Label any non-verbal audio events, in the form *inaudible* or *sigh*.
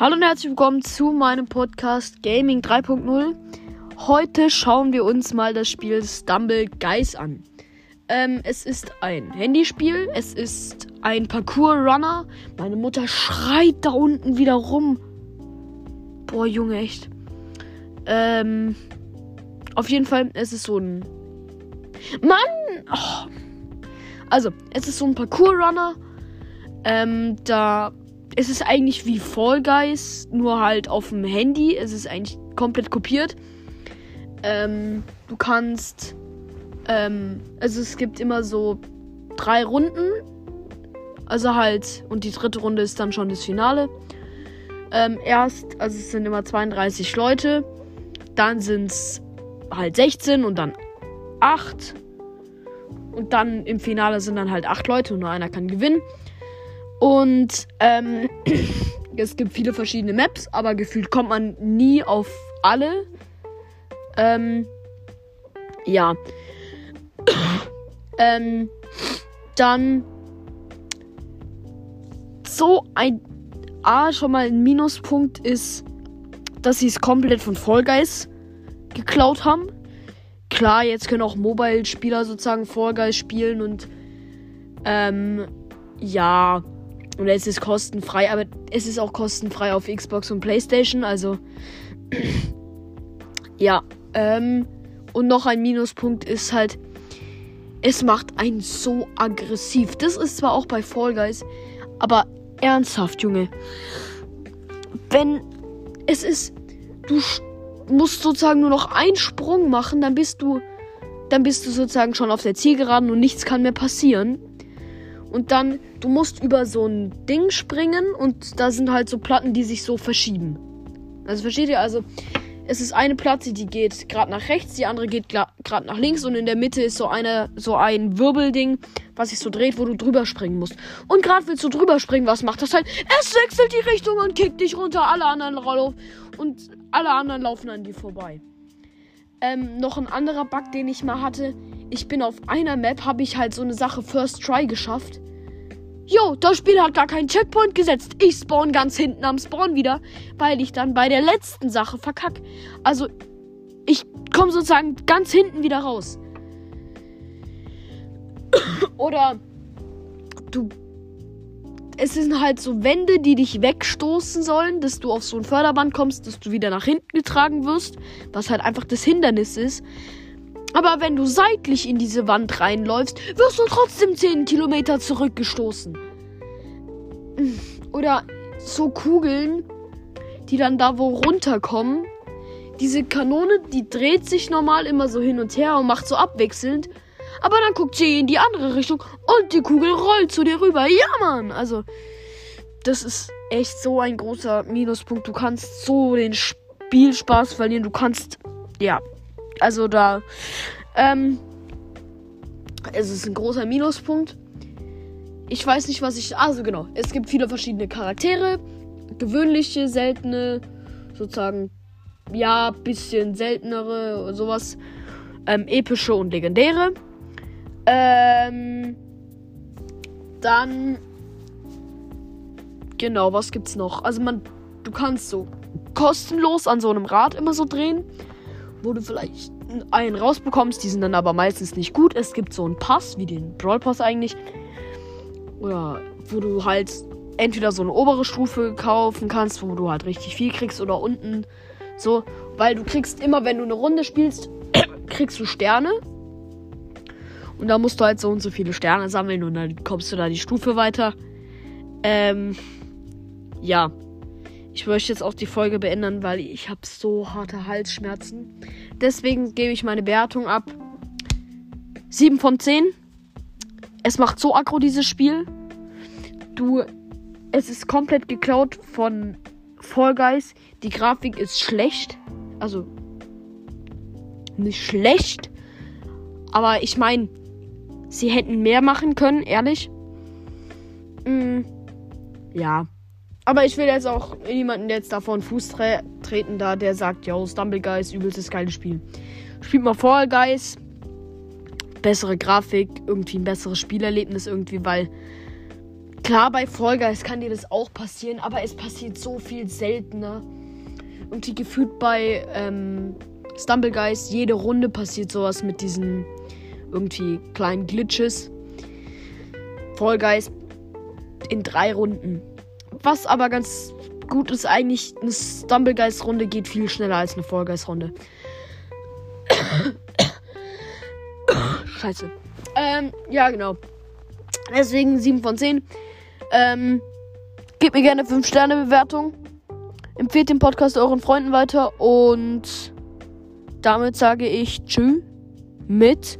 Hallo und herzlich willkommen zu meinem Podcast Gaming 3.0. Heute schauen wir uns mal das Spiel Stumble Guys an. Ähm, es ist ein Handyspiel, es ist ein Parkour-Runner. Meine Mutter schreit da unten wieder rum. Boah, Junge, echt. Ähm, auf jeden Fall, es ist so ein. Mann! Oh. Also, es ist so ein Parkour-Runner. Ähm, da es ist eigentlich wie Fall Guys, nur halt auf dem Handy. Es ist eigentlich komplett kopiert. Ähm, du kannst. Ähm, also es gibt immer so drei Runden. Also halt, und die dritte Runde ist dann schon das Finale. Ähm, erst, also es sind immer 32 Leute. Dann sind es halt 16 und dann 8. Und dann im Finale sind dann halt 8 Leute und nur einer kann gewinnen. Und ähm, *clears throat* es gibt viele verschiedene Maps, aber gefühlt kommt man nie auf alle. Ähm, ja. *clears throat* ähm, dann so ein A schon mal ein Minuspunkt ist, dass sie es komplett von Fall Guys geklaut haben. Klar, jetzt können auch Mobile-Spieler sozusagen Fall Guys spielen und ähm, ja, und es ist kostenfrei, aber es ist auch kostenfrei auf Xbox und PlayStation. Also *clears throat* ja. Ähm, und noch ein Minuspunkt ist halt, es macht einen so aggressiv. Das ist zwar auch bei Fall Guys, aber ernsthaft, Junge. Wenn es ist, du musst sozusagen nur noch einen Sprung machen, dann bist du, dann bist du sozusagen schon auf der Zielgeraden und nichts kann mehr passieren. Und dann, du musst über so ein Ding springen und da sind halt so Platten, die sich so verschieben. Also versteht ihr? Also es ist eine Platte, die geht gerade nach rechts, die andere geht gerade nach links und in der Mitte ist so eine so ein Wirbelding, was sich so dreht, wo du drüber springen musst. Und gerade willst du drüber springen, was macht das halt? Es wechselt die Richtung und kickt dich runter, alle anderen laufen und alle anderen laufen an dir vorbei. Ähm, noch ein anderer Bug, den ich mal hatte. Ich bin auf einer Map, habe ich halt so eine Sache First Try geschafft. Jo, das Spiel hat gar keinen Checkpoint gesetzt. Ich spawn ganz hinten am Spawn wieder, weil ich dann bei der letzten Sache verkack. Also, ich komme sozusagen ganz hinten wieder raus. Oder du. Es sind halt so Wände, die dich wegstoßen sollen, dass du auf so ein Förderband kommst, dass du wieder nach hinten getragen wirst, was halt einfach das Hindernis ist. Aber wenn du seitlich in diese Wand reinläufst, wirst du trotzdem 10 Kilometer zurückgestoßen. Oder so Kugeln, die dann da wo runterkommen. Diese Kanone, die dreht sich normal immer so hin und her und macht so abwechselnd. Aber dann guckt sie in die andere Richtung und die Kugel rollt zu dir rüber. Ja, Mann! Also, das ist echt so ein großer Minuspunkt. Du kannst so den Spielspaß verlieren. Du kannst, ja, also da, ähm, es ist ein großer Minuspunkt. Ich weiß nicht, was ich. Also genau, es gibt viele verschiedene Charaktere. Gewöhnliche, seltene, sozusagen, ja, bisschen seltenere, sowas. Ähm, epische und legendäre. Ähm, dann. Genau, was gibt's noch? Also man, du kannst so kostenlos an so einem Rad immer so drehen wo du vielleicht einen rausbekommst. Die sind dann aber meistens nicht gut. Es gibt so einen Pass, wie den Brawl Pass eigentlich. Oder wo du halt entweder so eine obere Stufe kaufen kannst, wo du halt richtig viel kriegst, oder unten so. Weil du kriegst immer, wenn du eine Runde spielst, *clears throat* kriegst du Sterne. Und da musst du halt so und so viele Sterne sammeln und dann kommst du da die Stufe weiter. Ähm, ja. Ich möchte jetzt auch die Folge beenden, weil ich habe so harte Halsschmerzen. Deswegen gebe ich meine Bewertung ab. 7 von 10. Es macht so aggro dieses Spiel. Du, es ist komplett geklaut von Fall Guys. Die Grafik ist schlecht. Also nicht schlecht. Aber ich meine, sie hätten mehr machen können, ehrlich. Mm, ja. Aber ich will jetzt auch niemanden jetzt davon Fuß tre treten, da der sagt, yo, Stumble Guys, übelstes geiles Spiel. Spielt mal Fall Guys. Bessere Grafik, irgendwie ein besseres Spielerlebnis irgendwie, weil Klar, bei Fall Guys kann dir das auch passieren, aber es passiert so viel seltener. Und die gefühlt bei ähm, Stumble Guys, jede Runde passiert sowas mit diesen irgendwie kleinen Glitches. Fall Guys in drei Runden. Was aber ganz gut ist, eigentlich eine Stumble Guys Runde geht viel schneller als eine Fall Guys Runde. Scheiße. Ähm, ja, genau. Deswegen 7 von 10. Ähm, gebt mir gerne 5 Sterne Bewertung. Empfehlt den Podcast euren Freunden weiter und damit sage ich Tschüss mit